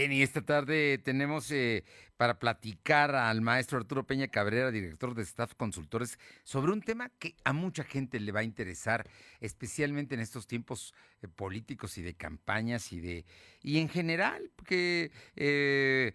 Bien, y esta tarde tenemos eh, para platicar al maestro Arturo Peña Cabrera, director de Staff Consultores, sobre un tema que a mucha gente le va a interesar, especialmente en estos tiempos eh, políticos y de campañas y de y en general, porque eh,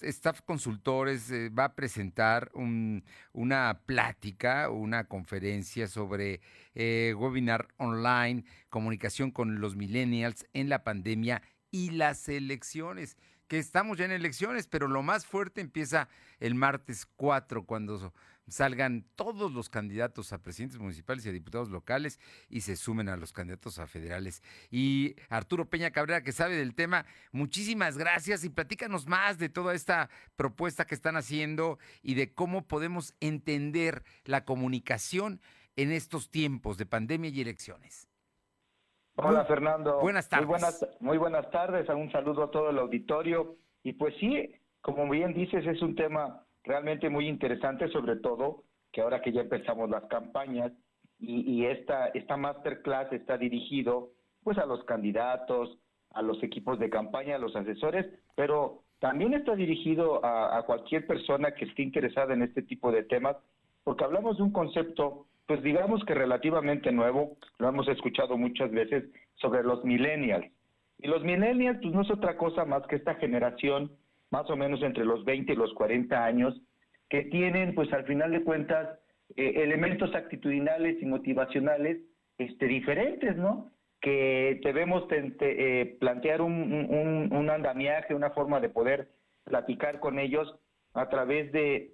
Staff Consultores va a presentar una plática, una conferencia sobre webinar online, comunicación con los millennials en la pandemia y las elecciones, que estamos ya en elecciones, pero lo más fuerte empieza el martes 4, cuando salgan todos los candidatos a presidentes municipales y a diputados locales y se sumen a los candidatos a federales. Y Arturo Peña Cabrera, que sabe del tema, muchísimas gracias y platícanos más de toda esta propuesta que están haciendo y de cómo podemos entender la comunicación en estos tiempos de pandemia y elecciones. Hola Fernando. Buenas tardes. Muy buenas, muy buenas tardes, un saludo a todo el auditorio. Y pues sí, como bien dices, es un tema realmente muy interesante, sobre todo que ahora que ya empezamos las campañas y, esta, esta masterclass está dirigido pues a los candidatos, a los equipos de campaña, a los asesores, pero también está dirigido a, a cualquier persona que esté interesada en este tipo de temas, porque hablamos de un concepto pues digamos que relativamente nuevo, lo hemos escuchado muchas veces, sobre los millennials. Y los millennials, pues no es otra cosa más que esta generación, más o menos entre los 20 y los 40 años, que tienen, pues al final de cuentas, eh, elementos actitudinales y motivacionales este, diferentes, ¿no? Que debemos eh, plantear un, un andamiaje, una forma de poder platicar con ellos a través de,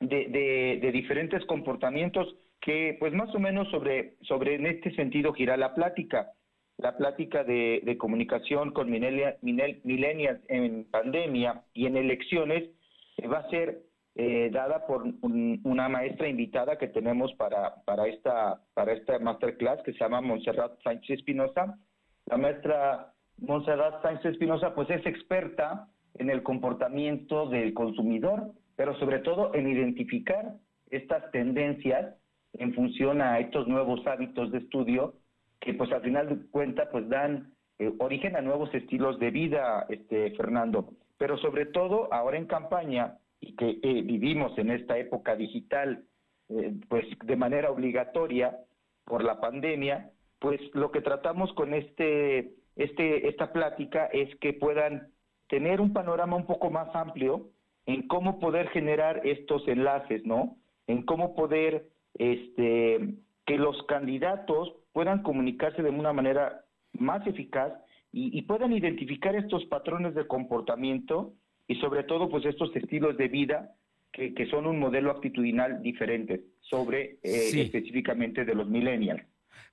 de, de diferentes comportamientos que pues más o menos sobre, sobre en este sentido gira la plática. La plática de, comunicación con millennials en pandemia y en elecciones eh, va a ser eh, dada por una maestra invitada que tenemos para, para, esta, para esta masterclass que se llama Montserrat Sánchez Espinosa. La maestra Montserrat Sánchez Espinosa pues es experta en el comportamiento del consumidor, pero sobre todo en identificar estas tendencias en función a estos nuevos hábitos de estudio que pues al final de cuentas pues dan eh, origen a nuevos estilos de vida, este Fernando. Pero sobre todo ahora en campaña y que eh, vivimos en esta época digital eh, pues de manera obligatoria por la pandemia, pues lo que tratamos con este, este, esta plática es que puedan tener un panorama un poco más amplio en cómo poder generar estos enlaces, ¿no? En cómo poder este, que los candidatos puedan comunicarse de una manera más eficaz y, puedan identificar estos patrones de comportamiento y sobre todo pues estos estilos de vida que, son un modelo actitudinal diferente sobre eh, específicamente de los millennials.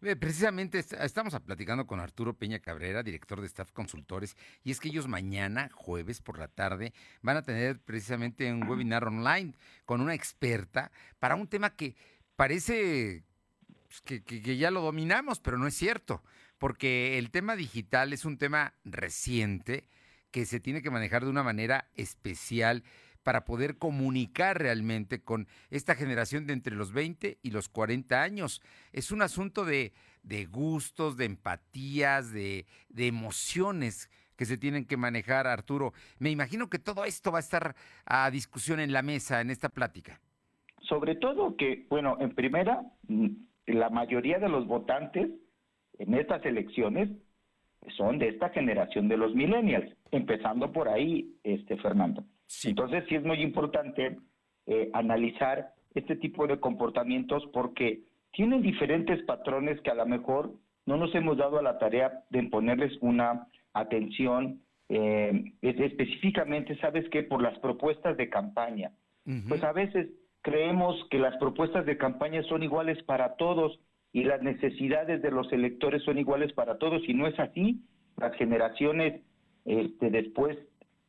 Eh, precisamente estamos platicando con Arturo Peña Cabrera, director de Staff Consultores, y es que ellos mañana, jueves por la tarde, van a tener precisamente un webinar online con una experta para un tema que parece pues, que, ya lo dominamos, pero no es cierto, porque el tema digital es un tema reciente que se tiene que manejar de una manera especial para poder comunicar realmente con esta generación de entre los 20 y los 40 años. Es un asunto de, gustos, de empatías, de, de, emociones que se tienen que manejar, Arturo. Me imagino que todo esto va a estar a discusión en la mesa, en esta plática. Sobre todo que, bueno, en primera, mm, la mayoría de los votantes en estas elecciones son de esta generación de los millennials, empezando por ahí, este Fernando. Entonces sí es muy importante eh, analizar este tipo de comportamientos porque tienen diferentes patrones que a lo mejor no nos hemos dado a la tarea de ponerles una atención eh, específicamente, sabes que por las propuestas de campaña. Pues a veces creemos que las propuestas de campaña son iguales para todos y las necesidades de los electores son iguales para todos y no es así. Las generaciones este, después,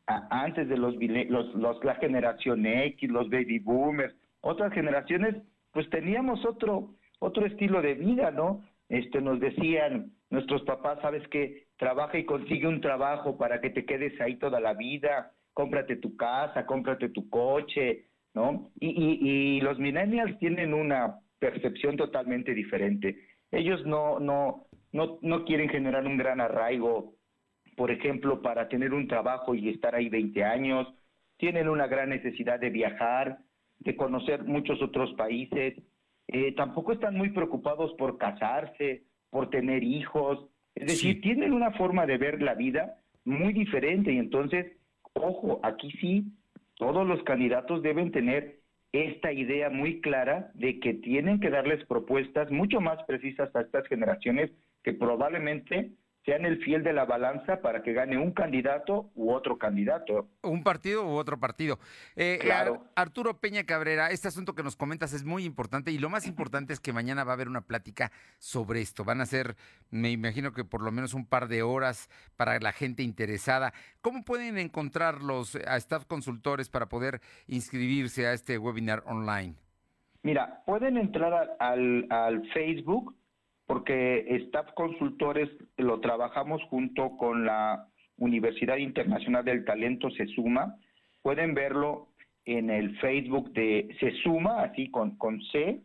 antes de los, los, la generación X, los baby boomers, otras generaciones, pues teníamos otro otro estilo de vida, ¿no? Este nos decían nuestros papás, sabes que trabaja y consigue un trabajo para que te quedes ahí toda la vida, cómprate tu casa, cómprate tu coche, ¿no? Y, y, los millennials tienen una, percepción totalmente diferente. Ellos no, no, no, no quieren generar un gran arraigo, por ejemplo, para tener un trabajo y estar ahí 20 años, tienen una gran necesidad de viajar, de conocer muchos otros países, eh, tampoco están muy preocupados por casarse, por tener hijos, es decir, tienen una forma de ver la vida muy diferente. Y entonces, ojo, aquí sí, todos los candidatos deben tener esta idea muy clara de que tienen que darles propuestas mucho más precisas a estas generaciones que probablemente sean el fiel de la balanza para que gane un candidato u otro candidato. Un partido u otro partido. Eh, claro. Arturo Peña Cabrera, este asunto que nos comentas es muy importante y lo más importante es que mañana va a haber una plática sobre esto. Van a ser, me imagino que por lo menos un par de horas para la gente interesada. ¿Cómo pueden encontrar los a staff consultores para poder inscribirse a este webinar online? Mira, pueden entrar al, al Facebook porque Staff Consultores lo trabajamos junto con la Universidad Internacional del Talento Se Suma. Pueden verlo en el Facebook de Se Suma, así con, con C,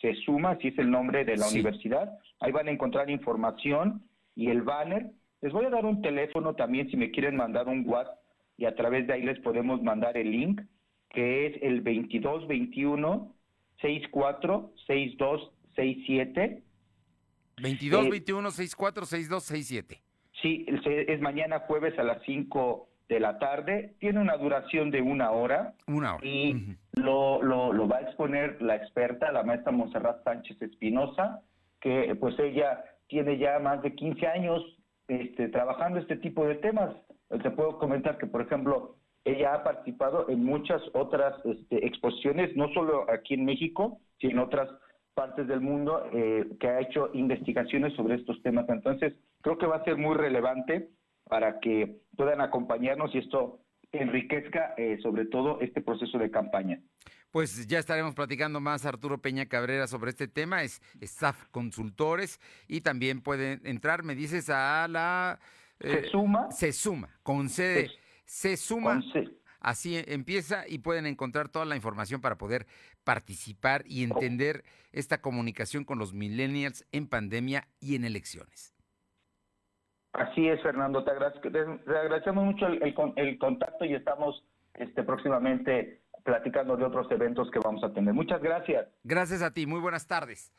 Se Suma, así es el nombre de la universidad. Ahí van a encontrar información y el banner. Les voy a dar un teléfono también si me quieren mandar un WhatsApp y a través de ahí les podemos mandar el link, que es el 2221 64 6267 22 21 64 62 67. Sí, es mañana jueves a las 5 de la tarde. Tiene una duración de una hora. Una hora. Y lo, lo, lo, va a exponer la experta, la maestra Monserrat Sánchez Espinosa, que pues ella tiene ya más de 15 años este, trabajando este tipo de temas. Te puedo comentar que, por ejemplo, ella ha participado en muchas otras este, exposiciones, no solo aquí en México, sino en otras partes del mundo eh, que ha hecho investigaciones sobre estos temas. Entonces, creo que va a ser muy relevante para que puedan acompañarnos y esto enriquezca eh, sobre todo este proceso de campaña. Pues ya estaremos platicando más Arturo Peña Cabrera sobre este tema, es staff consultores y también pueden entrar, me dices, a la... Eh, se suma. Se suma, con C, se, suma. Así empieza y pueden encontrar toda la información para poder participar y entender esta comunicación con los millennials en pandemia y en elecciones. Así es, Fernando. Te, agradecemos mucho el, contacto y estamos este, próximamente platicando de otros eventos que vamos a tener. Muchas gracias. Gracias a ti. Muy buenas tardes.